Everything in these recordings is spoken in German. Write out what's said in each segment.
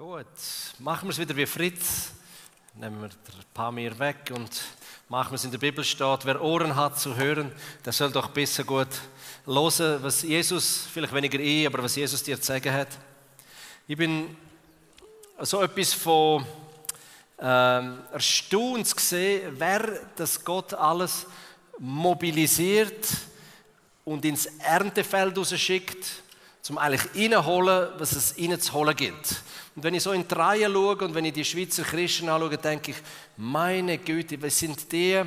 Gut, machen wir es wieder wie Fritz. Nehmen wir ein paar mehr weg und machen wir es in der Bibel steht. Wer Ohren hat zu hören, der soll doch besser gut hören, was Jesus, vielleicht weniger ich, aber was Jesus dir zu sagen hat. Ich bin so etwas von ähm, erstaunt gesehen, wer das Gott alles mobilisiert und ins Erntefeld rausschickt, um eigentlich reinholen, was es reinzuholen gibt. Und wenn ich so in die Reihe schaue und wenn ich die Schweizer Christen anschaue, denke ich, meine Güte, was sind die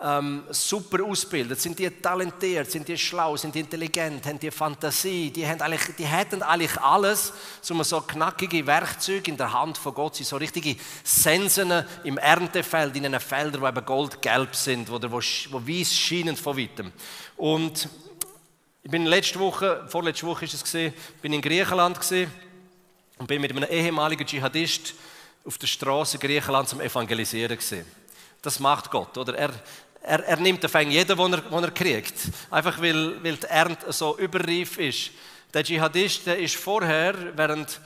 ähm, super ausgebildet, sind die talentiert, sind die schlau, sind die intelligent, haben die Fantasie, die, haben eigentlich, die hätten eigentlich alles, um so knackige Werkzeuge in der Hand von Gott, sind so richtige Sensen im Erntefeld, in einem Feldern, wo eben goldgelb sind, oder wo, wo weiß scheinen von weitem. Und ich bin letzte Woche, vorletzte Woche ist es bin in Griechenland gesehen und bin mit einem ehemaligen Dschihadist auf der Straße Griechenland zum Evangelisieren gesehen. Das macht Gott, oder? Er, er, er nimmt den Fang jeden, den er, den er kriegt. Einfach weil, weil die Ernte so überreif ist. Der Dschihadist, der ist vorher, während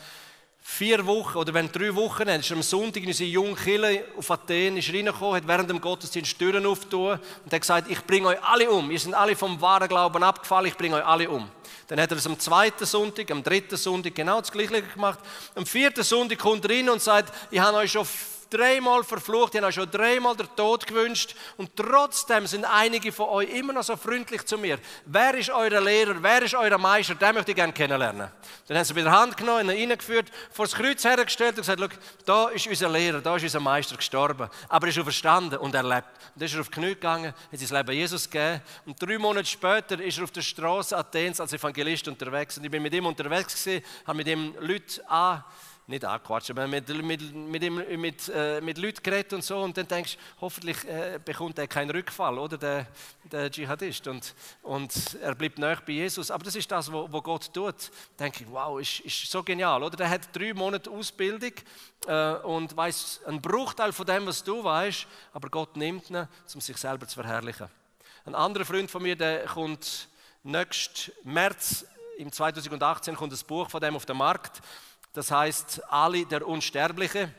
vier Wochen oder wenn drei Wochen, ist er am Sonntag in unsere junge Kille auf Athen ist reingekommen, hat während dem Gottesdienst Türen aufgetan und hat gesagt, ich bringe euch alle um. Ihr seid alle vom wahren Glauben abgefallen, ich bringe euch alle um. Dann hat er es am zweiten Sonntag, am dritten Sonntag genau das Gleiche gemacht. Am vierten Sonntag kommt er rein und sagt, ich habe euch schon dreimal verflucht, ich habe euch schon dreimal den Tod gewünscht und trotzdem sind einige von euch immer noch so freundlich zu mir. Wer ist euer Lehrer, wer ist euer Meister, den möchte ich gerne kennenlernen. Dann haben sie bei der Hand genommen, ihn reingeführt, vor das Kreuz hergestellt und gesagt, da ist unser Lehrer, da ist unser Meister gestorben, aber er ist verstanden und er lebt. Und dann ist er auf die Knie gegangen, hat sein Leben Jesus gegeben und drei Monate später ist er auf der Straße Athens als Evangelist unterwegs und ich bin mit ihm unterwegs gewesen, habe mit ihm Leute an nicht angequatscht, aber mit, mit, mit, mit, äh, mit Leuten geredet und so. Und dann denkst du, hoffentlich äh, bekommt er keinen Rückfall, oder? Der, der Dschihadist. Und, und er bleibt nahe bei Jesus. Aber das ist das, was Gott tut. Da denke ich, wow, ist, ist so genial, oder? Der hat drei Monate Ausbildung äh, und weiß einen Bruchteil von dem, was du weißt, aber Gott nimmt ihn, um sich selber zu verherrlichen. Ein anderer Freund von mir, der kommt nächsten März, im 2018, kommt ein Buch von dem auf den Markt. Das heißt, Ali der Unsterbliche.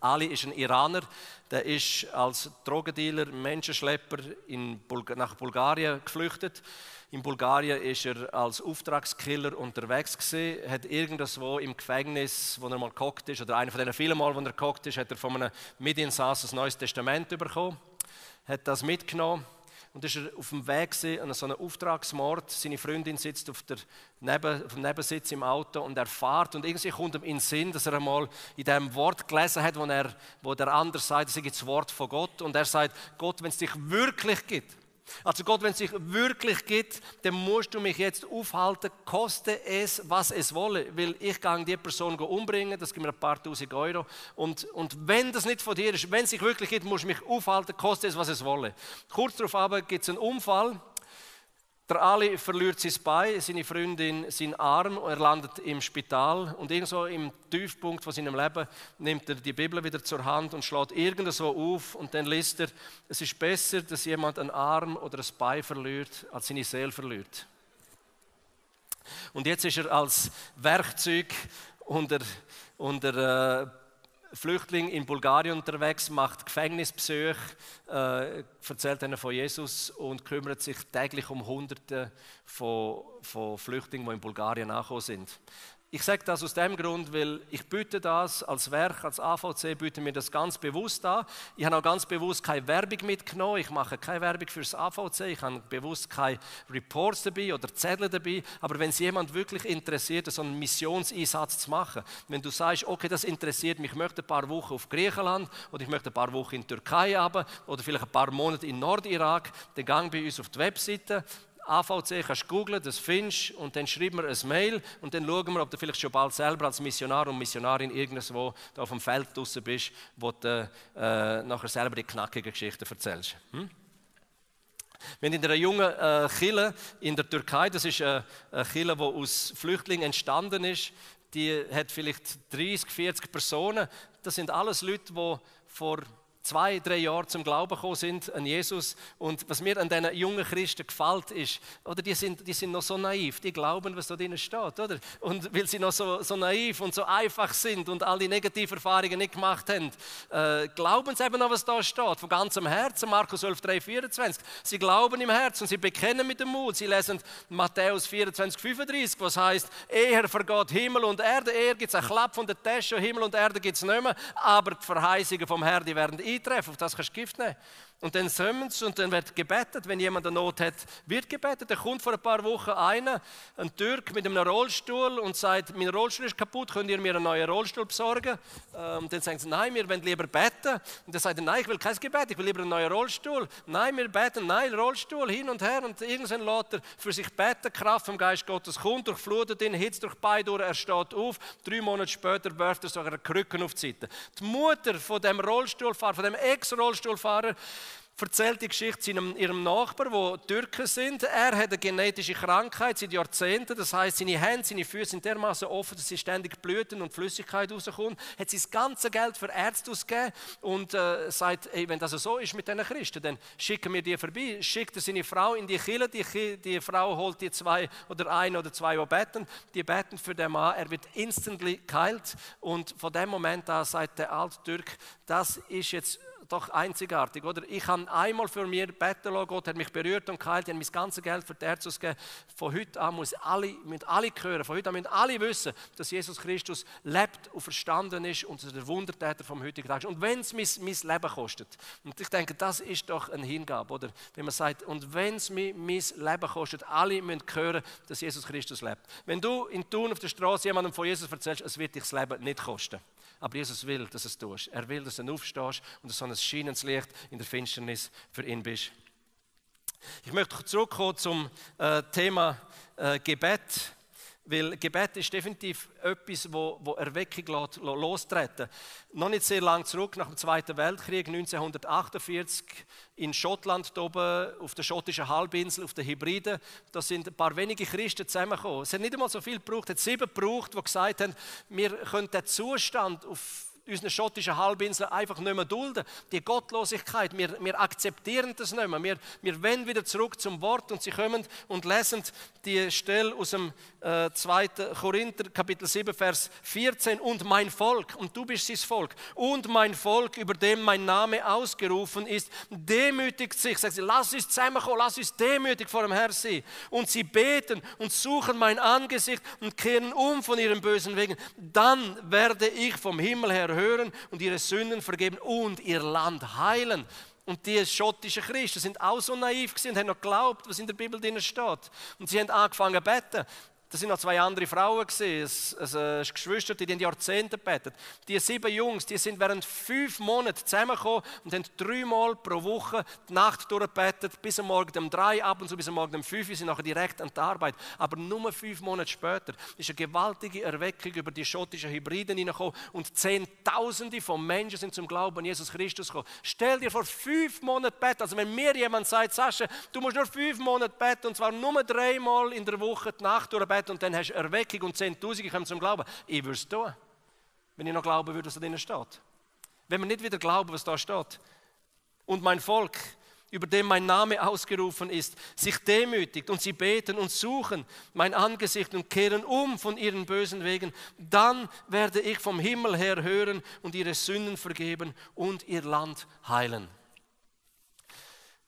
Ali ist ein Iraner, der ist als Drogendealer, Menschenschlepper Bulga nach Bulgarien geflüchtet. In Bulgarien ist er als Auftragskiller unterwegs gewesen, hat irgendwo im Gefängnis, wo er mal gekocht ist, oder einer von den vielen Mal, wo er gekocht ist, hat er von einem Mitinsass ein neues Testament bekommen, hat das mitgenommen und ist er auf dem Weg an so einem Auftragsmord. Seine Freundin sitzt auf, der Neben, auf dem Nebensitz im Auto und er fährt und irgendwie kommt ihm in den Sinn, dass er einmal in dem Wort gelesen hat, wo, er, wo der andere sagt, das ist das Wort von Gott und er sagt, Gott, wenn es dich wirklich gibt, also Gott, wenn es sich wirklich gibt, dann musst du mich jetzt aufhalten, koste es, was es wolle, weil ich kann die Person umbringen, das gibt mir ein paar tausend Euro. Und, und wenn das nicht von dir ist, wenn es sich wirklich gibt, musst du mich aufhalten, koste es, was es wolle. Kurz darauf gibt es einen Unfall der Ali verliert sein Bein, seine Freundin seinen Arm, er landet im Spital und irgendwo im Tiefpunkt von seinem Leben nimmt er die Bibel wieder zur Hand und schlägt irgendwo auf und dann liest er, es ist besser, dass jemand einen Arm oder ein Bein verliert, als seine Seele verliert. Und jetzt ist er als Werkzeug unter, unter äh, Flüchtling in Bulgarien unterwegs, macht Gefängnisbesuche, äh, erzählt ihnen von Jesus und kümmert sich täglich um Hunderte von, von Flüchtlingen, die in Bulgarien angekommen sind. Ich sage das aus dem Grund, weil ich biete das als Werk, als AVC, biete mir das ganz bewusst an. Ich habe auch ganz bewusst keine Werbung mitgenommen. Ich mache keine Werbung für das AVC. Ich habe bewusst keine Reports dabei oder Zettel dabei. Aber wenn es jemand wirklich interessiert, so einen Missionseinsatz zu machen, wenn du sagst, okay, das interessiert mich, ich möchte ein paar Wochen auf Griechenland oder ich möchte ein paar Wochen in Türkei haben oder vielleicht ein paar Monate in Nordirak, dann gang bei uns auf die Webseite AVC kannst du googlen, das findest und dann schreiben wir ein Mail und dann schauen wir, ob du vielleicht schon bald selber als Missionar und Missionarin irgendwo da auf dem Feld draußen bist, wo du äh, nachher selber die knackigen Geschichten erzählst. Hm? Wir in einer jungen äh, Kille in der Türkei, das ist eine, eine Kille, die aus Flüchtlingen entstanden ist, die hat vielleicht 30, 40 Personen. Das sind alles Leute, die vor zwei, drei Jahren zum Glauben gekommen sind an Jesus. Und was mir an diesen jungen Christen gefällt, ist, oder die sind, die sind noch so naiv, die glauben, was da drin steht, oder? Und weil sie noch so, so naiv und so einfach sind und all die negativen Erfahrungen nicht gemacht haben, äh, glauben sie eben noch, was da steht, von ganzem Herzen, Markus 12, 3, 24. Sie glauben im Herzen, sie bekennen mit dem Mut, sie lesen Matthäus 24, 35, was heißt, eher vergeht Himmel und Erde, eher gibt es einen Klapp von der Tasche, Himmel und Erde gibt es nicht mehr, aber die Verheißungen vom Herrn, die werden eintreffen, auf das kannst du Gift nehmen. Und dann sammeln sie und dann wird gebetet. Wenn jemand eine Not hat, wird gebetet. Da kommt vor ein paar Wochen einer, ein Türk mit einem Rollstuhl und sagt, mein Rollstuhl ist kaputt, könnt ihr mir einen neuen Rollstuhl besorgen? Ähm, dann sagen sie, nein, wir wollen lieber beten. Und dann sagt er, nein, ich will kein Gebet, ich will lieber einen neuen Rollstuhl. Nein, wir beten, nein, Rollstuhl, hin und her. Und irgendwann lässt er für sich beten, Kraft vom Geist Gottes kommt, durchflutet ihn, hitzt durch beide durch, er steht auf. Drei Monate später wirft er sogar eine Krücke auf die Seite. Die Mutter von dem Rollstuhlfahrer, von dem Ex-Rollstuhlfahrer, erzählt die Geschichte seinem, ihrem Nachbar, wo Türken sind. Er hat eine genetische Krankheit seit Jahrzehnten. Das heißt, seine Hände, seine Füße sind dermaßen offen, dass sie ständig blüten und Flüssigkeit rauskommt. Hat sein ganze Geld für Ärzte ausgegeben und äh, sagt, ey, wenn das so ist mit diesen Christen, dann schicken wir die vorbei. Schickt er seine Frau in die Kille. Die, die Frau holt die zwei oder ein oder zwei, die beten. Die beten für den Mann. Er wird instantly geheilt. Und von dem Moment an sagt der alte Türk, das ist jetzt doch einzigartig, oder? Ich habe einmal für mich beten lassen, Gott hat mich berührt und geheilt, ich habe mein ganzes Geld für die Ärzte ausgegeben. Von heute an muss alle, müssen alle hören, von heute an müssen alle wissen, dass Jesus Christus lebt und verstanden ist und der Wundertäter vom heutigen Tag ist. Und wenn es mein, mein Leben kostet, und ich denke, das ist doch ein Hingabe, oder? Wenn man sagt, und wenn es mir mein Leben kostet, alle müssen hören, dass Jesus Christus lebt. Wenn du in Thun auf der Straße jemandem von Jesus erzählst, es wird dich das Leben nicht kosten. Aber Jesus will, dass es tust. Er will, dass du aufstehst und dass so ein scheinendes Licht in der Finsternis für ihn bist. Ich möchte zurückkommen zum äh, Thema äh, Gebet. Weil Gebet ist definitiv etwas, wo, wo Erweckung lässt, lostreten Noch nicht sehr lange zurück, nach dem Zweiten Weltkrieg, 1948, in Schottland, oben auf der schottischen Halbinsel, auf den Hebriden, da sind ein paar wenige Christen zusammengekommen. Es hat nicht einmal so viel gebraucht, es hat sieben gebraucht, die gesagt haben, wir können den Zustand auf unseren schottischen Halbinsel einfach nicht mehr dulden. Die Gottlosigkeit, wir, wir akzeptieren das nicht mehr. Wir, wir wenden wieder zurück zum Wort und sie kommen und lesen die Stelle aus dem äh, 2. Korinther, Kapitel 7, Vers 14. Und mein Volk, und du bist sein Volk, und mein Volk, über dem mein Name ausgerufen ist, demütigt sich. Sagt sie, lass uns zusammenkommen, lass uns demütig vor dem Herrn sein. Und sie beten und suchen mein Angesicht und kehren um von ihren bösen Wegen. Dann werde ich vom Himmel her hören und ihre Sünden vergeben und ihr Land heilen. Und die schottischen Christen sind auch so naiv gewesen und haben noch geglaubt, was in der Bibel drin steht. Und sie haben angefangen zu beten. Das sind noch zwei andere Frauen gewesen, also Geschwister, die in Jahrzehnte betet. Die sieben Jungs, die sind während fünf Monaten zusammengekommen und haben dreimal pro Woche die Nacht durchgebetet, bis am Morgen um drei, ab und zu bis am Morgen um fünf, sind nachher direkt an die Arbeit. Aber nur fünf Monate später ist eine gewaltige Erweckung über die schottischen Hybriden hineingekommen und Zehntausende von Menschen sind zum Glauben an Jesus Christus gekommen. Stell dir vor, fünf Monate beten. Also wenn mir jemand sagt, Sascha, du musst nur fünf Monate beten und zwar nur dreimal in der Woche die Nacht durchbeten, Gebet und dann hast du Erweckung und Zehntausende kommen zum Glauben. Ich würde es tun, wenn ich noch glauben würde, was da drin steht. Wenn wir nicht wieder glauben, was da steht. Und mein Volk, über dem mein Name ausgerufen ist, sich demütigt und sie beten und suchen mein Angesicht und kehren um von ihren bösen Wegen, dann werde ich vom Himmel her hören und ihre Sünden vergeben und ihr Land heilen.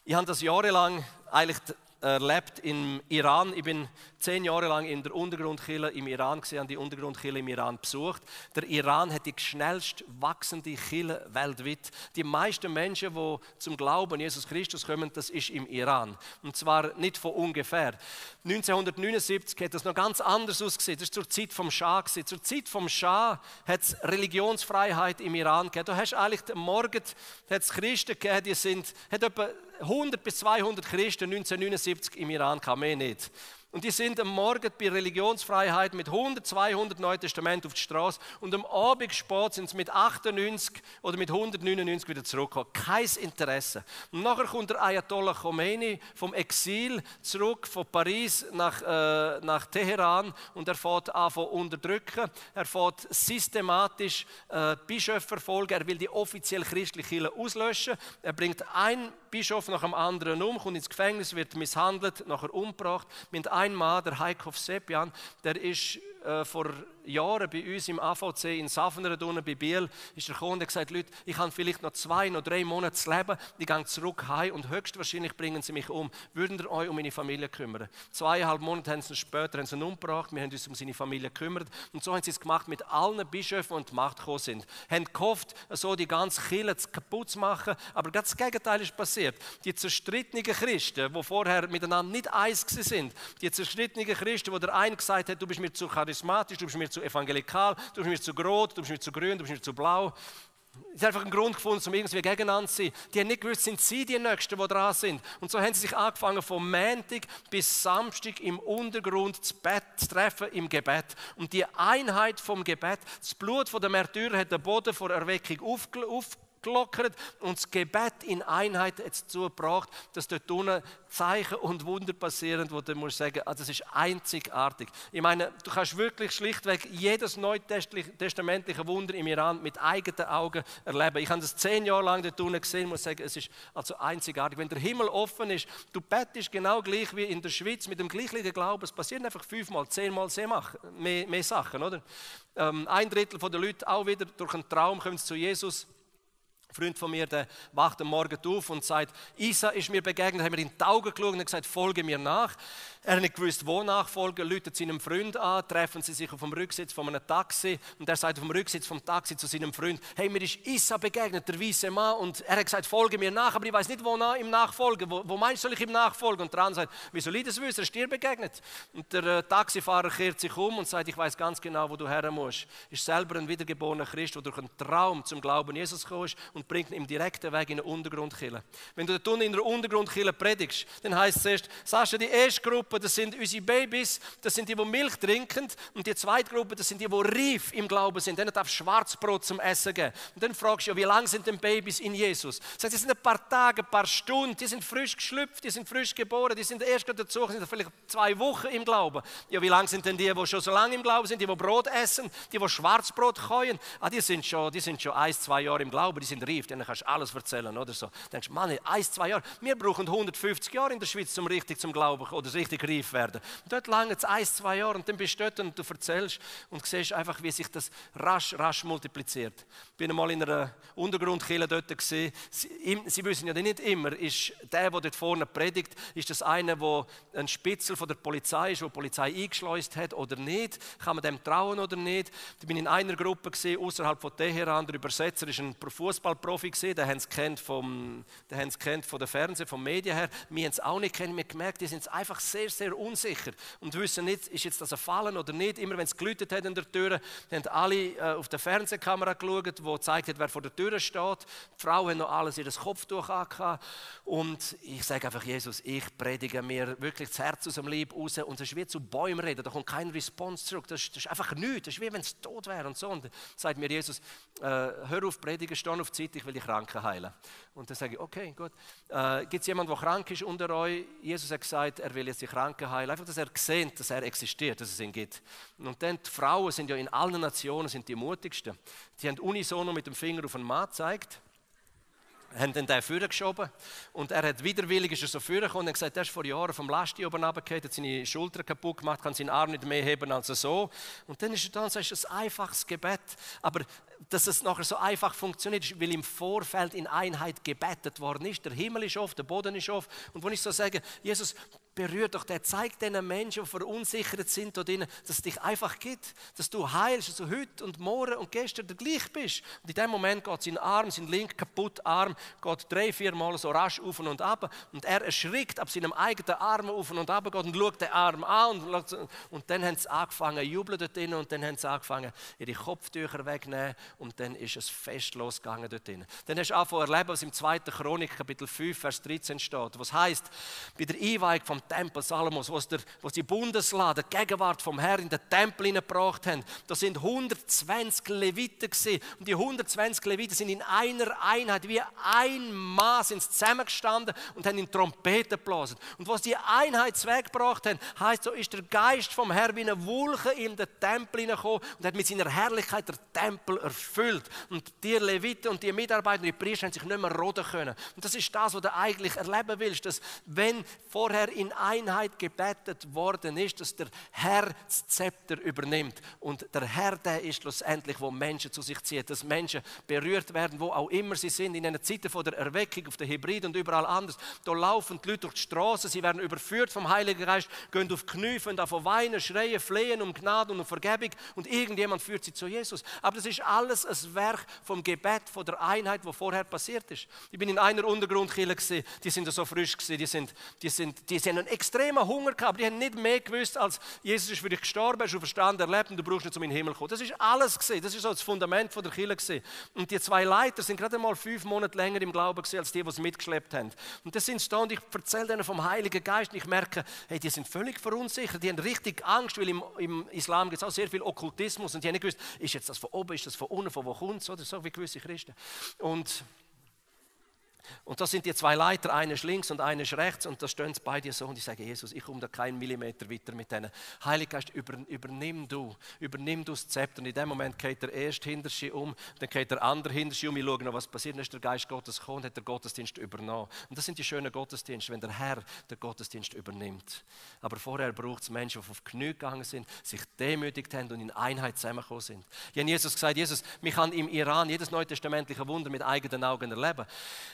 Ich habe das jahrelang eigentlich erlebt im Iran. Ich bin zehn Jahre lang in der Untergrundkille im Iran gesehen, die Untergrundkille im Iran besucht. Der Iran hat die schnellst wachsende Kille weltweit. Die meisten Menschen, die zum Glauben Jesus Christus kommen, das ist im Iran. Und zwar nicht von ungefähr. 1979 hat das noch ganz anders ausgesehen. Das war zur Zeit vom Schah. Zur Zeit vom Schah hat es Religionsfreiheit im Iran gegeben. Du hast eigentlich am Morgen hat's Christen gegeben, die sind, hat etwa 100 bis 200 Christen 1979 im Iran, kam mehr nicht. Und die sind am Morgen bei Religionsfreiheit mit 100, 200 Neuen Testament auf die Straße und am Abend spät sind sie mit 98 oder mit 199 wieder zurückgekommen. Kein Interesse. Und nachher kommt der Ayatollah Khomeini vom Exil zurück von Paris nach, äh, nach Teheran und er fährt an von unterdrücken. Er fährt systematisch äh, Bischöfe verfolgen. Er will die offiziell christliche Kirche auslöschen. Er bringt einen Bischof nach dem anderen um, kommt ins Gefängnis, wird misshandelt, nachher umgebracht. Mit einem Mann, der Heikov Sepjan, der ist äh, vor Jahren bei uns im AVC in Safener bei Biel, ist er gekommen und hat gesagt, Leute, ich habe vielleicht noch zwei, noch drei Monate zu leben, ich gehe zurück heim und höchstwahrscheinlich bringen sie mich um. Würden ihr euch um meine Familie kümmern? Zweieinhalb Monate haben sie später haben sie ihn umgebracht, wir haben uns um seine Familie gekümmert und so haben sie es gemacht mit allen Bischöfen, die die Macht gekommen sind. Haben gehofft, so die ganze Kirche kaputt zu machen, aber das Gegenteil ist passiert. Die zerstrittenen Christen, die vorher miteinander nicht eins sind, die zerstrittenen Christen, wo der eine gesagt hat, du bist mir zu charismatisch, du bist mir zu evangelikal, du bist mir zu rot, du bist mir zu grün, du bist mir zu blau. Es ist einfach ein Grund gefunden, um irgendwie gegeneinander zu sein. Die haben nicht gewusst, sind sie die Nächsten, die dran sind. Und so haben sie sich angefangen, von Montag bis Samstag im Untergrund zu, Bett, zu treffen, im Gebet. Und die Einheit vom Gebet, das Blut der Märtyrer hat den Boden vor Erweckung aufgelöst gelockert und das Gebet in Einheit dazu gebracht, dass dort unten Zeichen und Wunder passieren, wo du musst sagen, ah, das ist einzigartig. Ich meine, du kannst wirklich schlichtweg jedes neutestamentliche Wunder im Iran mit eigenen Augen erleben. Ich habe das zehn Jahre lang dort unten gesehen, muss sagen, es ist also einzigartig. Wenn der Himmel offen ist, du bettest genau gleich wie in der Schweiz mit dem gleichen Glauben, es passieren einfach fünfmal, zehnmal mehr, mehr Sachen, oder? Ähm, ein Drittel der Leute auch wieder durch einen Traum kommen zu Jesus ein Freund von mir, der wacht am Morgen auf und sagt, Isa ist mir begegnet, haben wir in die Augen geschaut und gesagt, folge mir nach. Er hat nicht gewusst, wo nachfolgen, läutet seinem Freund an, treffen sie sich auf dem Rücksitz von einem Taxi und er sagt auf dem Rücksitz vom Taxi zu seinem Freund, hey, mir ist Isa begegnet, der weiße Mann und er hat gesagt, folge mir nach, aber ich weiß nicht, wo nach, ihm nachfolgen, wo, wo meinst du, soll ich ihm nachfolgen? Und der andere sagt, wie soll ich das wissen, er ist dir begegnet. Und der äh, Taxifahrer kehrt sich um und sagt, ich weiß ganz genau, wo du her musst. Ist selber ein wiedergeborener Christ, der durch einen Traum zum Glauben Jesus gekommen ist und bringt ihn im direkten Weg in eine Untergrundkille. Wenn du dort in einer Untergrundkille predigst, dann heißt es erst, Sascha, die erste Gruppe das sind unsere Babys, das sind die, die Milch trinken. Und die zweite Gruppe, das sind die, die reif im Glauben sind. Denen darf Schwarzbrot zum Essen geben. Und dann fragst du, wie lange sind denn Babys in Jesus? Sagt, das sind ein paar Tage, ein paar Stunden, die sind frisch geschlüpft, die sind frisch geboren, die sind erst dazu, sind vielleicht zwei Wochen im Glauben. Ja, wie lange sind denn die, die schon so lange im Glauben sind, die, die Brot essen, die, die Schwarzbrot käuen? Ah, die sind schon, die sind schon ein, zwei Jahre im Glauben, die sind reif, denen kannst du alles erzählen oder so. Dann denkst du, Mann, ein, zwei Jahre, wir brauchen 150 Jahre in der Schweiz, um richtig zum Glauben oder richtig reif werden. Dort lange es ein, zwei Jahre und dann bist du dort und du erzählst und siehst einfach, wie sich das rasch, rasch multipliziert. Ich bin einmal in einer Untergrundkille dort gesehen. Sie, Sie, wissen ja nicht immer, ist der, der dort vorne predigt, ist das einer, der ein Spitzel von der Polizei ist, wo die Polizei eingeschleust hat oder nicht? Kann man dem trauen oder nicht? Ich bin in einer Gruppe gesehen, außerhalb von Teheran. Der Übersetzer ist ein Fußballprofi gesehen, der haben es kennt vom, der haben es kennt von der Fernsehen, vom Medien her. Wir haben es auch nicht kennen. Wir gemerkt, die sind einfach sehr, sehr unsicher und wissen nicht, ist jetzt das ein Fallen oder nicht. Immer wenn es gelütet hat an der Tür, haben alle äh, auf der Fernsehkamera geschaut, wo gezeigt hat, wer vor der Tür steht. Die Frauen haben noch alles das Kopftuch angehabt. Und ich sage einfach, Jesus, ich predige mir wirklich das Herz aus dem Leib raus und es ist wie zu Bäumen reden, da kommt kein Response zurück. Das ist, das ist einfach nichts, das ist wie wenn es tot wäre und so. Und sagt mir Jesus, äh, hör auf predigen, steh auf Zeit, ich will die Kranken heilen. Und dann sage ich, okay, gut. Äh, Gibt es jemanden, der krank ist unter euch? Jesus hat gesagt, er will jetzt die Kranken heilen. Einfach, dass er sieht, dass er existiert, dass es ihn gibt. Und dann, die Frauen sind ja in allen Nationen sind die mutigsten. Die haben unisono mit dem Finger auf einen Mann gezeigt haben dann den Führer geschoben und er hat widerwillig ist er so vorgekommen und hat gesagt, er ist vor Jahren vom Lasti oben runtergefallen, hat seine Schulter kaputt gemacht, kann seinen Arm nicht mehr heben als so. Und dann ist er da und sagt, es ist ein einfaches Gebet. Aber dass es nachher so einfach funktioniert, ist, weil im Vorfeld in Einheit gebetet worden ist. Der Himmel ist offen, der Boden ist offen. Und wenn ich so sage, Jesus, berührt doch, der zeigt diesen Menschen, die verunsichert sind, dass es dich einfach gibt, dass du heilst, dass du heute und morgen und gestern der gleich bist. Und in dem Moment geht sein Arm, sein link kaputt Arm, geht drei, vier Mal so rasch auf und ab und er erschrickt ab seinem eigenen Arm auf und ab und schaut den Arm an und, und dann haben sie angefangen jubeln dort drinnen und dann haben sie angefangen ihre Kopftücher wegnehmen und dann ist es fest losgegangen dort drinnen. Dann hast du angefangen erleben, was im 2. Chronik Kapitel 5 Vers 13 steht, was heißt, bei der Einweihung vom Tempel Salomos, wo sie Bundeslade, die Gegenwart vom Herrn in den Tempel hineingebracht haben. Da sind 120 Leviten gewesen. Und die 120 Leviten sind in einer Einheit, wie ein Mann sind zusammengestanden und haben in Trompeten geblasen. Und was die Einheit weggebracht haben, heißt, so ist der Geist vom Herrn wie eine Wolke in den Tempel hineingekommen und hat mit seiner Herrlichkeit den Tempel erfüllt. Und die Leviten und die Mitarbeiter, die Priester, haben sich nicht mehr roden können. Und das ist das, was du eigentlich erleben willst, dass wenn vorher in Einheit gebetet worden ist, dass der Herr das Zepter übernimmt. Und der Herr, der ist schlussendlich, wo Menschen zu sich zieht, dass Menschen berührt werden, wo auch immer sie sind, in einer Zeit von der Erweckung, auf der Hybrid und überall anders. Da laufen die Leute durch die Straße, sie werden überführt vom Heiligen Geist, gehen auf die Knie, fangen von weinen, schreien, flehen um Gnade und um Vergebung und irgendjemand führt sie zu Jesus. Aber das ist alles ein Werk vom Gebet, von der Einheit, wo vorher passiert ist. Ich bin in einer Untergrundkirche gesehen, die sind so frisch gewesen, die sind, die sind, die sind einen extremen Hunger gehabt, die haben nicht mehr gewusst, als Jesus ist für dich gestorben, er ist verstanden, erlebt und du brauchst nicht zum Himmel kommen. Das ist alles gesehen, das ist so das Fundament von der Kirche gesehen. Und die zwei Leiter sind gerade mal fünf Monate länger im Glauben gesehen, als die, die es mitgeschleppt haben. Und das sind da und ich erzähle denen vom Heiligen Geist und ich merke, hey, die sind völlig verunsichert, die haben richtig Angst, weil im, im Islam gibt es auch sehr viel Okkultismus und die haben nicht gewusst, ist jetzt das von oben, ist das von unten, von wo kommt oder so wie gewisse Christen. Und und da sind die zwei Leiter, einer links und einer rechts und da stehen sie bei dir so und ich sage, Jesus, ich komme da keinen Millimeter weiter mit denen. Heiliger Geist, über, übernimm du, übernimm du das Zepter. Und in dem Moment geht der erste Hinterschi um, dann geht der andere Hinterschi um, wir schauen noch, was passiert. Dann ist der Geist Gottes gekommen und hat der Gottesdienst übernommen. Und das sind die schönen Gottesdienste, wenn der Herr den Gottesdienst übernimmt. Aber vorher braucht es Menschen, die auf Knie gegangen sind, sich demütigt haben und in Einheit zusammengekommen sind. Ich habe Jesus gesagt, Jesus, mich kann im Iran jedes neutestamentliche Wunder mit eigenen Augen erleben.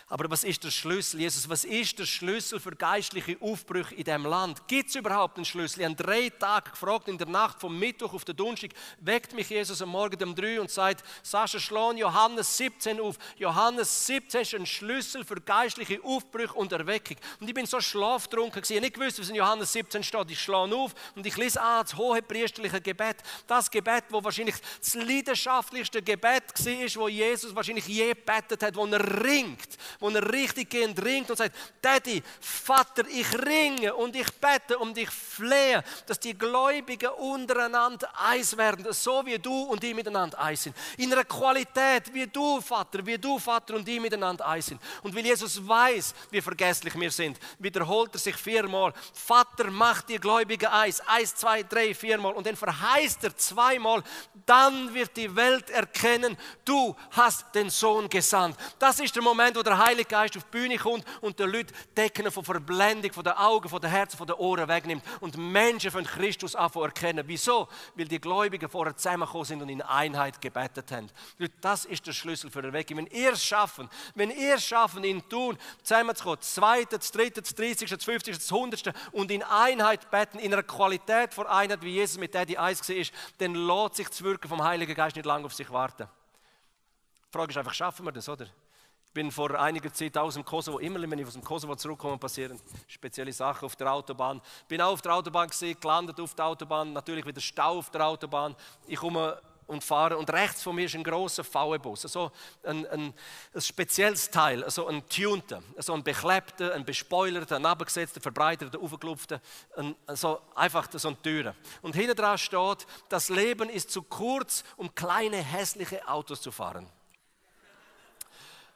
Aber was ist der Schlüssel? Jesus, was ist der Schlüssel für geistliche Aufbrüche in diesem Land? Gibt es überhaupt einen Schlüssel? Ich habe drei Tage gefragt, in der Nacht vom Mittwoch auf den Donnerstag, weckt mich Jesus am Morgen um drei und sagt, Sascha, schlohn Johannes 17 auf. Johannes 17 ist ein Schlüssel für geistliche Aufbrüche und Erweckung. Und ich bin so schlaftrunken gewesen. Ich nicht gewusst, was in Johannes 17 steht. Ich schlage auf und ich lese an das hohe priesterliche Gebet. Das Gebet, wo wahrscheinlich das leidenschaftlichste Gebet war, wo Jesus wahrscheinlich je betet hat, wo er ringt, wo er richtig gehend ringt und sagt, Daddy, Vater, ich ringe und ich bete und ich flehe, dass die Gläubigen untereinander eins werden, so wie du und die miteinander eins sind. In einer Qualität, wie du, Vater, wie du, Vater und die miteinander eins sind. Und weil Jesus weiß, wie vergesslich wir sind, wiederholt er sich viermal, Vater, mach die Gläubigen eins, eins, zwei, drei, viermal und dann verheißt er zweimal, dann wird die Welt erkennen, du hast den Sohn gesandt. Das ist der Moment, wo der Heilige Geist auf die Bühne kommt und den Leuten Decken von Verblendung, von den Augen, von den Herzen, von den Ohren wegnimmt und Menschen von Christus anfangen erkennen. Wieso? Weil die Gläubigen vorher zusammengekommen sind und in Einheit gebetet haben. Das ist der Schlüssel für Erweckung. Wenn ihr es schaffen, wenn ihr es schaffen, in Tun zusammenzukommen, das zweite, das dritte, das dreißigste, das fünfzigste, das hundertste und in Einheit beten, in einer Qualität vor Einheit, wie Jesus mit die Eis war, dann lässt sich das Wirken vom Heiligen Geist nicht lange auf sich warten. Die Frage ist einfach, schaffen wir das, oder? Bin vor einiger Zeit aus dem Kosovo, immer wenn ich aus dem Kosovo zurückkomme, passieren spezielle Sachen auf der Autobahn. Bin auch auf der Autobahn gesehen, gelandet auf der Autobahn, natürlich wieder Stau auf der Autobahn. Ich komme und fahre und rechts von mir ist ein großer VW-Bus, also ein, ein, ein, spezielles Teil, also ein tunter, also ein beklebter, ein bespoilerter, ein abgesetzter, verbreiterter, aufgeklopfter, ein, also einfach so ein Türen. Und hinten dran steht, das Leben ist zu kurz, um kleine hässliche Autos zu fahren.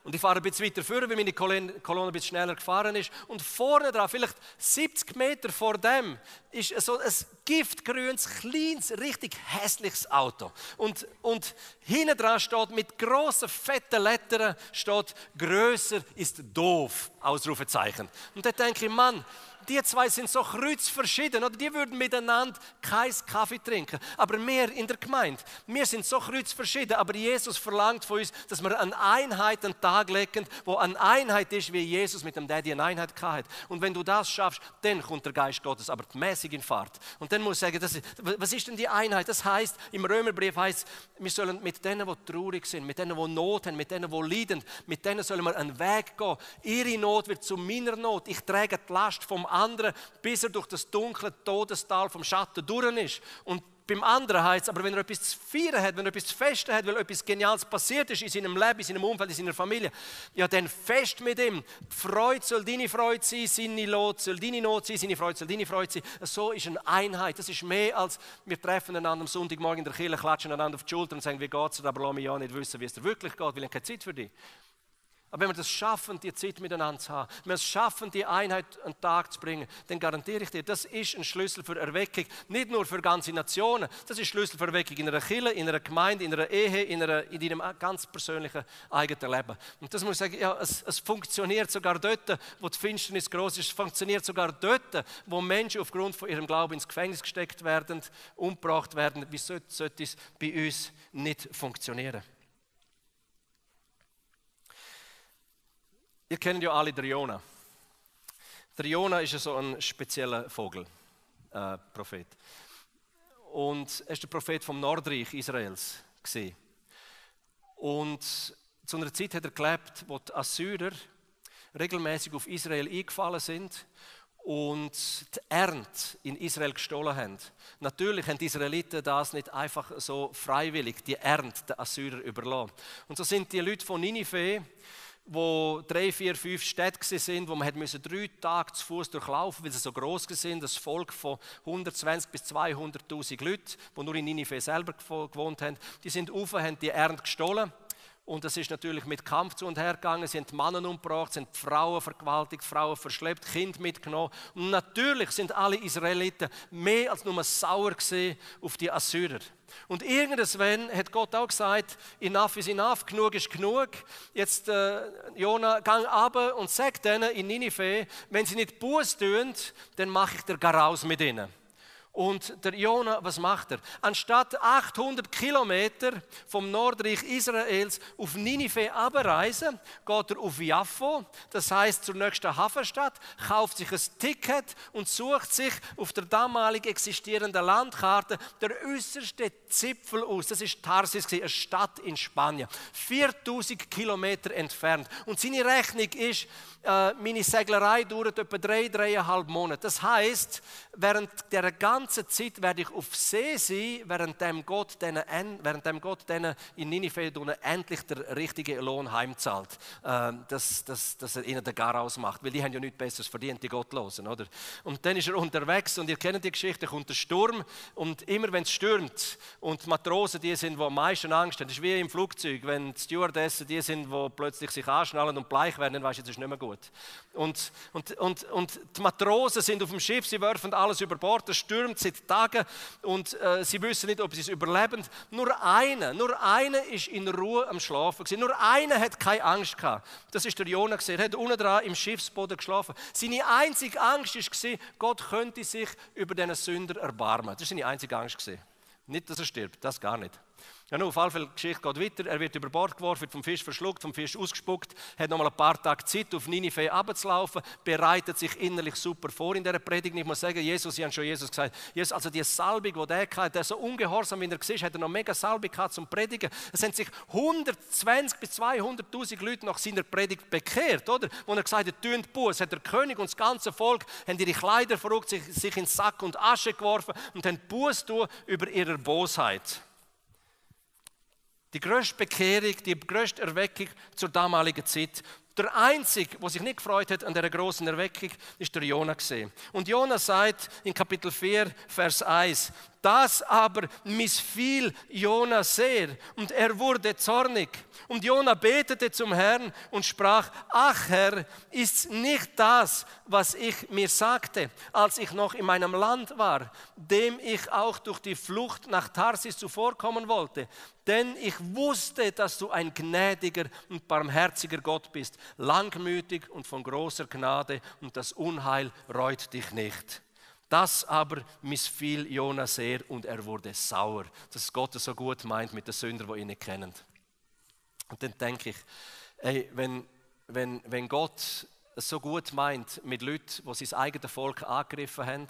Und ich fahre ein bisschen weiter vor, weil meine Kolonne ein bisschen schneller gefahren ist. Und vorne dran, vielleicht 70 Meter vor dem, ist so ein giftgrünes, kleines, richtig hässliches Auto. Und, und hinten dran steht mit grossen, fetten Lettern, steht, größer ist doof, Ausrufezeichen. Und da denke ich, Mann, die zwei sind so kreuzverschieden, oder? Die würden miteinander keinen Kaffee trinken. Aber wir in der Gemeinde, wir sind so kreuzverschieden, aber Jesus verlangt von uns, dass wir eine Einheit an den Tag legen, wo eine Einheit ist, wie Jesus mit dem Daddy eine Einheit hatte. Und wenn du das schaffst, dann kommt der Geist Gottes, aber mäßig in Fahrt. Und dann muss ich sagen, ist, was ist denn die Einheit? Das heißt, im Römerbrief heißt, wir sollen mit denen, die traurig sind, mit denen, die Not haben, mit denen, die leiden, mit denen sollen wir einen Weg gehen. Ihre Not wird zu meiner Not. Ich trage die Last vom anderen, bis er durch das dunkle Todestal vom Schatten durch ist. Und beim anderen heißt es, aber wenn er etwas zu feiern hat, wenn er etwas zu festen hat, weil etwas Geniales passiert ist in seinem Leben, in seinem Umfeld, in seiner Familie, ja, dann fest mit ihm. Die Freude soll deine Freude sein, seine Not soll deine Not sein, seine Freude soll deine Freude sein. So ist eine Einheit. Das ist mehr als wir treffen einander am Sonntagmorgen in der Kirche, klatschen einander auf die Schulter und sagen, wie geht es, aber lass mich ja nicht wissen, wie es dir wirklich geht, weil ich keine Zeit für dich. Aber wenn wir das schaffen, die Zeit miteinander zu haben, wenn wir es schaffen, die Einheit an den Tag zu bringen, dann garantiere ich dir, das ist ein Schlüssel für Erweckung. Nicht nur für ganze Nationen, das ist Schlüssel für Erweckung in einer Kirche, in einer Gemeinde, in einer Ehe, in, einer, in deinem ganz persönlichen eigenen Leben. Und das muss ich sagen, ja, es, es funktioniert sogar dort, wo die Finsternis groß ist. Es funktioniert sogar dort, wo Menschen aufgrund von ihrem Glauben ins Gefängnis gesteckt werden, umgebracht werden. Wie sollte es bei uns nicht funktionieren? Ihr kennt ja alle. Der Jona ist so ein spezieller Vogel, äh, Prophet. Und er ist der Prophet vom Nordreich Israels gesehen. Und zu einer Zeit hat er gelebt, wo die Assyrer regelmäßig auf Israel eingefallen sind und die Ernte in Israel gestohlen haben. Natürlich haben die Israeliten das nicht einfach so freiwillig, die Ernte der Assyrer überlassen. Und so sind die Leute von Ninive wo drei, vier, fünf Städte sind, wo man drei Tage zu Fuß durchlaufen, weil sie so groß sind, das Volk von 120 bis 200.000 Leuten, die nur in Ninive selber gewohnt haben, die sind auf, haben die Ernte gestohlen. Und das ist natürlich mit Kampf zu und her gegangen. Sie haben Männer umgebracht, sind Frauen vergewaltigt, Frauen verschleppt, Kind mitgenommen. Und natürlich sind alle Israeliten mehr als nur sauer auf die Assyrer. Und irgendwann hat Gott auch gesagt, enough is enough, genug ist genug. Jetzt, äh, Jona, gang ab und sag denen in Ninive, wenn sie nicht Buß tun, dann mache ich dir gar raus mit ihnen. Und der Jona, was macht er? Anstatt 800 Kilometer vom Nordreich Israels auf Ninive abreisen, geht er auf Jaffo, das heißt zur nächsten Hafenstadt, kauft sich ein Ticket und sucht sich auf der damalig existierenden Landkarte der äußerste Zipfel aus. Das ist Tarsis, eine Stadt in Spanien, 4000 Kilometer entfernt. Und seine Rechnung ist, äh, meine Seglerei dauert etwa drei, dreieinhalb Monate. Das heißt, während der ganzen Zeit werde ich auf See sein, während dem Gott denen, während dem Gott denen in Ninive endlich der richtige Lohn heimzahlt. Äh, dass, dass, dass er ihnen den Gar ausmacht. Weil die haben ja nichts Besseres verdient, die Gottlosen. Oder? Und dann ist er unterwegs und ihr kennt die Geschichte, kommt der Sturm und immer wenn es stürmt und die Matrosen die sind, die am meisten Angst haben, das ist wie im Flugzeug, wenn die Stewardessen die sind, die plötzlich sich anschnallen und bleich werden, dann weißt du, das ist nicht mehr gut. Und, und, und, und die Matrosen sind auf dem Schiff, sie werfen alles über Bord, es stürmt seit Tagen und äh, sie wissen nicht, ob sie es überleben. Nur einer, nur einer ist in Ruhe am Schlafen gewesen. Nur einer hat keine Angst gehabt. Das ist der gesehen. Er hat unten dran im Schiffsboden geschlafen. Seine einzige Angst war, Gott könnte sich über diesen Sünder erbarmen. Das ist seine einzige Angst gewesen. Nicht, dass er stirbt, das gar nicht. Ja, nun, auf alle Fälle, die Geschichte geht weiter. Er wird über Bord geworfen, vom Fisch verschluckt, vom Fisch ausgespuckt, hat noch mal ein paar Tage Zeit, auf Ninive abzulaufen, bereitet sich innerlich super vor in dieser Predigt. Ich muss sagen, Jesus, Sie haben schon Jesus gesagt, Jesus, also die Salbung, die der hatte, der so ungehorsam, wie er war, hat er noch mega Salbung gehabt zum Predigen. Es haben sich 120 bis 200.000 Leute nach seiner Predigt bekehrt, oder? Wo er gesagt hat, tönt Buß, hat der König und das ganze Volk haben ihre Kleider verrückt, sich, sich in Sack und Asche geworfen und haben Buß über ihre Bosheit. Die größte Bekehrung, die größte Erweckung zur damaligen Zeit. Der Einzige, der sich nicht gefreut hat an dieser großen Erweckung, ist der Jona gesehen. Und Jona sagt in Kapitel 4, Vers 1, das aber missfiel Jona sehr und er wurde zornig. Und Jona betete zum Herrn und sprach, ach Herr, ist nicht das, was ich mir sagte, als ich noch in meinem Land war, dem ich auch durch die Flucht nach Tarsis zuvorkommen wollte. Denn ich wusste, dass du ein gnädiger und barmherziger Gott bist, langmütig und von großer Gnade und das Unheil reut dich nicht. Das aber missfiel Jona sehr und er wurde sauer, dass Gott es so gut meint mit den Sündern, die ihn nicht kennen. Und dann denke ich, ey, wenn, wenn, wenn Gott es so gut meint mit Leuten, die sein eigenes Volk angegriffen haben,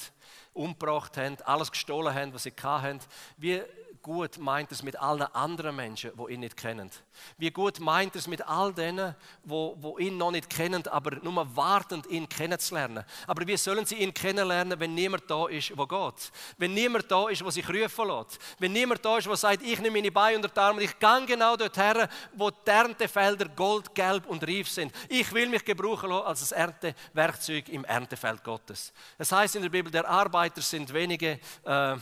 umgebracht haben, alles gestohlen haben, was sie hatten, wie gut meint es mit allen anderen Menschen, die ihn nicht kennen? Wie gut meint es mit all denen, die, die ihn noch nicht kennen, aber nur warten, ihn kennenzulernen? Aber wie sollen sie ihn kennenlernen, wenn niemand da ist, wo geht? Wenn niemand da ist, wo sich rufen lässt? Wenn niemand da ist, wo sagt, ich nehme meine Beine unter die Arme und ich gehe genau dorthin, wo die Erntefelder gold, gelb und reif sind. Ich will mich gebrauchen lassen als ein Erntewerkzeug im Erntefeld Gottes. Es heißt in der Bibel, der Arbeiter sind wenige. Äh,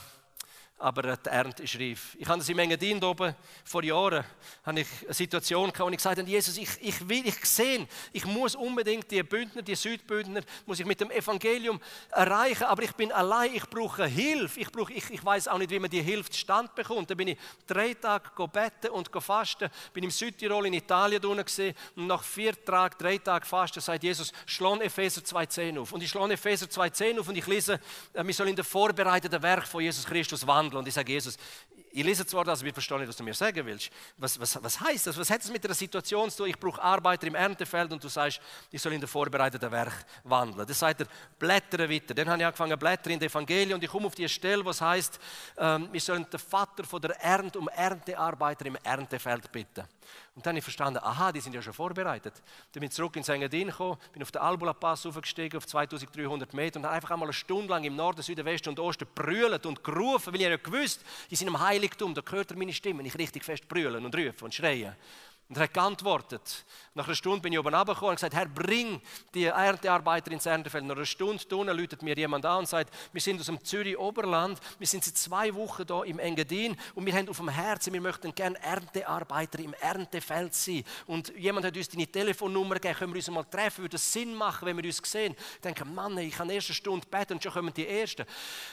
aber die Ernte ist reif. Ich habe das im Engadin oben vor Jahren habe ich eine Situation gehabt, wo ich gesagt habe, Jesus, ich, ich will, ich sehe, ich muss unbedingt die Bündner, die Südbündner, muss ich mit dem Evangelium erreichen, aber ich bin allein, ich brauche Hilfe. Ich, brauche, ich, ich weiß auch nicht, wie man die Hilfe stand bekommt. Da bin ich drei Tage beten und fasten, bin im Südtirol in Italien gesehen und nach vier Tagen, drei Tagen fasten, sagt Jesus, schlag Epheser 2,10 auf. Und ich schlage Epheser 2,10 auf und ich lese, äh, wir sollen in der vorbereiteten Werk von Jesus Christus wandeln. Und ich sage, Jesus, ich lese zwar das, aber ich verstehe nicht, was du mir sagen willst. Was, was, was heißt das? Was hat es mit der Situation zu tun? Ich brauche Arbeiter im Erntefeld und du sagst, ich soll in der vorbereiteten Werk wandeln. Das sagt er, blättere weiter. Dann habe ich angefangen, blättern in der Evangelien und ich komme auf die Stelle, was heißt, ähm, wir sollen den Vater von der Ernte um Erntearbeiter im Erntefeld bitten. Und dann habe ich verstanden, aha, die sind ja schon vorbereitet. Dann bin ich zurück in Engadin gekommen, bin auf den Albula Pass aufgestiegen, auf 2300 Meter und habe einfach einmal eine Stunde lang im Norden, Süden, Westen und Osten brüllt und gerufen, weil ich ja gewusst, die sind im Heiligtum, da hört er meine Stimme, ich richtig fest brüllen und rufen und schreien. Und er hat geantwortet. Nach einer Stunde bin ich oben runtergekommen und gesagt, Herr, bring die Erntearbeiter ins Erntefeld. Nach einer Stunde unten läutet mir jemand an und sagt, wir sind aus dem Zürich Oberland, wir sind seit zwei Wochen hier im Engadin und wir haben auf dem Herzen, wir möchten gerne Erntearbeiter im Erntefeld sein. Und jemand hat uns deine Telefonnummer gegeben, können wir uns mal treffen, würde es Sinn machen, wenn wir uns sehen. Ich denke, Mann, ich habe erste Stunde beten und schon kommen die Ersten.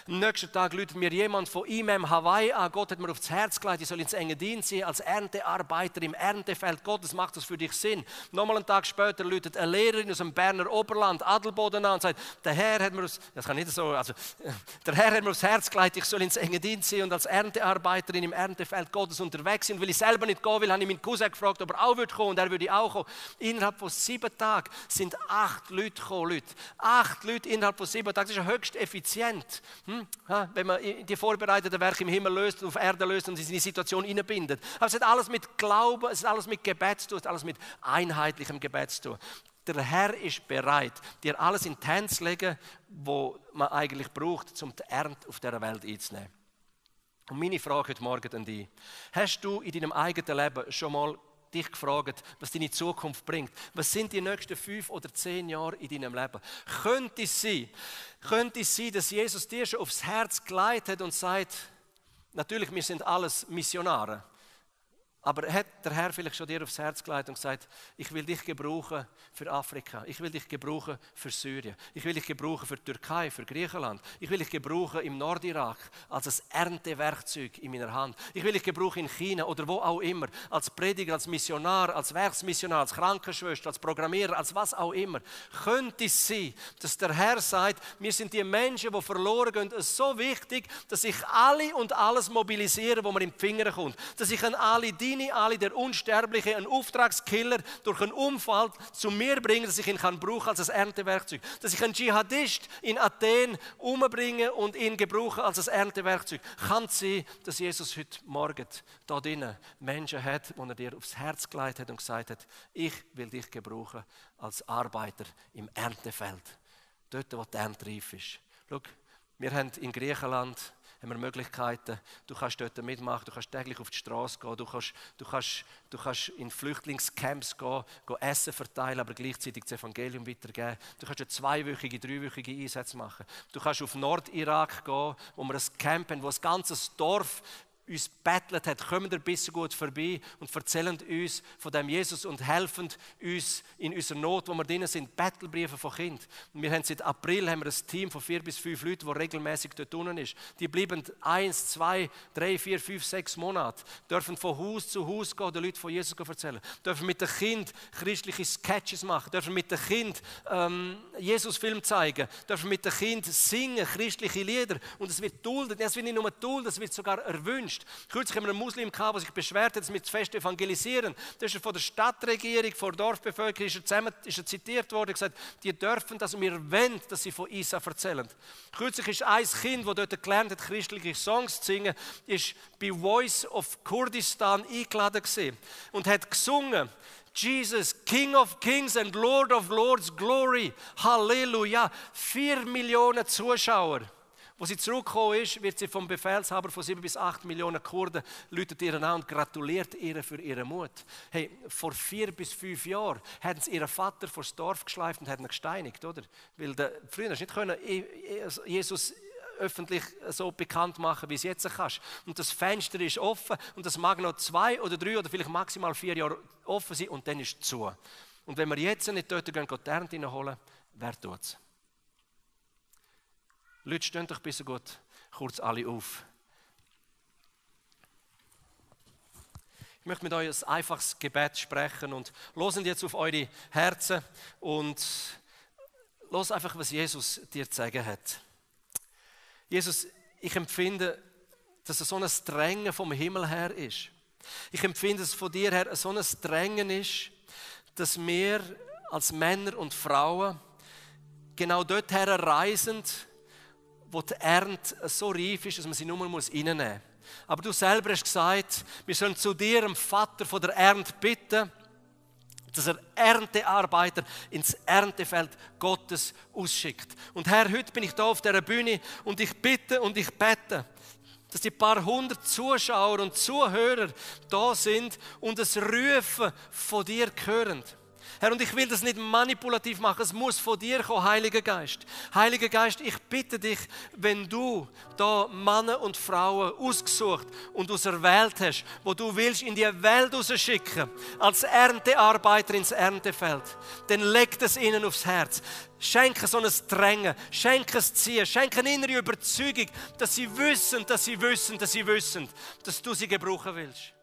Am nächsten Tag läutet mir jemand von IMM Hawaii an, Gott hat mir aufs Herz gelegt, ich soll ins Engadin sein als Erntearbeiter im Erntefeld Feld Gottes macht das für dich Sinn. Nochmal einen Tag später läutet eine Lehrerin aus dem Berner Oberland, Adelboden an und sagt, der Herr hat mir das, das kann nicht so, also, der Herr hat mir aufs Herz gelegt, ich soll ins enge Dienst sein und als Erntearbeiterin im Erntefeld Gottes unterwegs sein. Weil ich selber nicht gehen will, habe ich meinen Cousin gefragt, ob er auch wird kommen und er würde auch kommen. Innerhalb von sieben Tagen sind acht Leute gekommen, Leute. Acht Leute innerhalb von sieben Tagen, das ist höchst effizient. Hm? Wenn man die vorbereiteten Werke im Himmel löst, auf Erde löst und in die Situation einbindet. Aber es hat alles mit Glauben, es hat alles mit mit Gebet zu tun, hat alles mit einheitlichem Gebet zu tun. Der Herr ist bereit, dir alles in die Hände zu legen, was man eigentlich braucht, um die Ernte auf dieser Welt einzunehmen. Und meine Frage heute Morgen an dich. Hast du in deinem eigenen Leben schon mal dich gefragt, was deine Zukunft bringt? Was sind die nächsten fünf oder zehn Jahre in deinem Leben? Könnte es sein, könnte es sein, dass Jesus dir schon aufs Herz geleitet und sagt, natürlich, wir sind alles Missionare. Aber hat der Herr vielleicht schon dir aufs Herz gelegt und gesagt, ich will dich gebrauchen für Afrika, ich will dich gebrauchen für Syrien, ich will dich gebrauchen für Türkei, für Griechenland, ich will dich gebrauchen im Nordirak als ein Erntewerkzeug in meiner Hand, ich will dich gebrauchen in China oder wo auch immer, als Prediger, als Missionar, als Werksmissionar, als Krankenschwester, als Programmierer, als was auch immer. Könnte es sein, dass der Herr sagt, mir sind die Menschen, die verloren gehen, so wichtig, dass ich alle und alles mobilisiere, wo mir in die Finger kommt, dass ich an alle diene, Lamborghini Ali, der Unsterbliche, ein Auftragskiller, durch einen Unfall zu mir bringen, dass ich ihn kann brauchen als ein Erntewerkzeug. Dass ich einen Dschihadist in Athen umbringe und ihn gebrauche als ein Erntewerkzeug. Kann es sein, dass Jesus heute Morgen da drinnen Menschen hat, die er dir aufs Herz gelegt hat und gesagt hat, ich will dich gebrauchen als Arbeiter im Erntefeld. Dort, wo die Ernte reif ist. Schau, wir haben in Griechenland haben wir Möglichkeiten. Du kannst dort mitmachen, du kannst täglich auf die Straße gehen, du kannst, du kannst, du kannst in Flüchtlingscamps gehen, gehen Essen verteilen, aber gleichzeitig das Evangelium weitergeben. Du kannst ja zweiwöchige, dreiwöchige Einsätze machen. Du kannst auf Nordirak gehen, wo wir ein Camp haben, wo ein ganzes Dorf uns bettelt hat, kommen ein bisschen gut vorbei und erzählen uns von dem Jesus und helfen uns in unserer Not, wo wir drinnen sind, Bettelbriefe von Kind. Wir haben seit April haben wir ein Team von vier bis fünf Leuten, die regelmäßig dort unten ist. Die bleiben eins, zwei, drei, vier, fünf, sechs Monate, dürfen von Haus zu Haus gehen, den Leuten von Jesus erzählen, dürfen mit dem Kind christliche Sketches machen, dürfen mit dem Kind ähm, Jesus-Film zeigen, dürfen mit dem Kind singen, christliche Lieder und es wird duldet. Es wird nicht nur duldet, es wird sogar erwünscht. Christ. Kürzlich haben wir einen Muslim gehabt, der sich beschwert hat, dass wir zu fest evangelisieren. Da ist er von der Stadtregierung, von der Dorfbevölkerung, ist er, zusammen, ist er zitiert worden gesagt, die dürfen das und wir wollen, dass sie von Isa erzählen. Kürzlich ist ein Kind, das dort gelernt hat, christliche Songs zu singen, ist bei Voice of Kurdistan eingeladen gewesen und hat gesungen, Jesus, King of Kings and Lord of Lords, Glory, Halleluja. Vier Millionen Zuschauer. Wo sie zurückgekommen ist, wird sie vom Befehlshaber von sieben bis acht Millionen Kurden läutet ihr an und gratuliert ihr für ihren Mut. Hey, vor vier bis fünf Jahren hätten sie ihren Vater vor das Dorf geschleift und hätten ihn gesteinigt, oder? Weil der, früher hast du nicht können, Jesus öffentlich so bekannt machen, wie es jetzt kannst. Und das Fenster ist offen und das mag noch zwei oder drei oder vielleicht maximal vier Jahre offen sein und dann ist es zu. Und wenn wir jetzt nicht dort gehen, die Ernte holen, wer tut es? Leute, stehen doch bitte gut kurz alle auf. Ich möchte mit euch ein einfaches Gebet sprechen und losen jetzt auf eure Herzen und los einfach, was Jesus dir zu sagen hat. Jesus, ich empfinde, dass es so ein Drängen vom Himmel her ist. Ich empfinde, dass es von dir her so ein Drängen ist, dass wir als Männer und Frauen genau dort her reisen, wo die Ernte so reif ist, dass man sie nur mal reinnehmen muss. Aber du selber hast gesagt, wir sollen zu dir, dem Vater von der Ernte, bitten, dass er Erntearbeiter ins Erntefeld Gottes ausschickt. Und Herr, heute bin ich da auf der Bühne und ich bitte und ich bete, dass die paar hundert Zuschauer und Zuhörer da sind und das Rufen von dir hören. Herr, und ich will das nicht manipulativ machen, es muss von dir kommen, Heiliger Geist. Heiliger Geist, ich bitte dich, wenn du da Männer und Frauen ausgesucht und auserwählt hast, wo du willst in die Welt rausschicken, als Erntearbeiter ins Erntefeld, dann leg das ihnen aufs Herz. Schenke so ein Drängen, schenke ein Ziehen, schenke eine innere Überzeugung, dass sie wissen, dass sie wissen, dass sie wissen, dass du sie gebrauchen willst.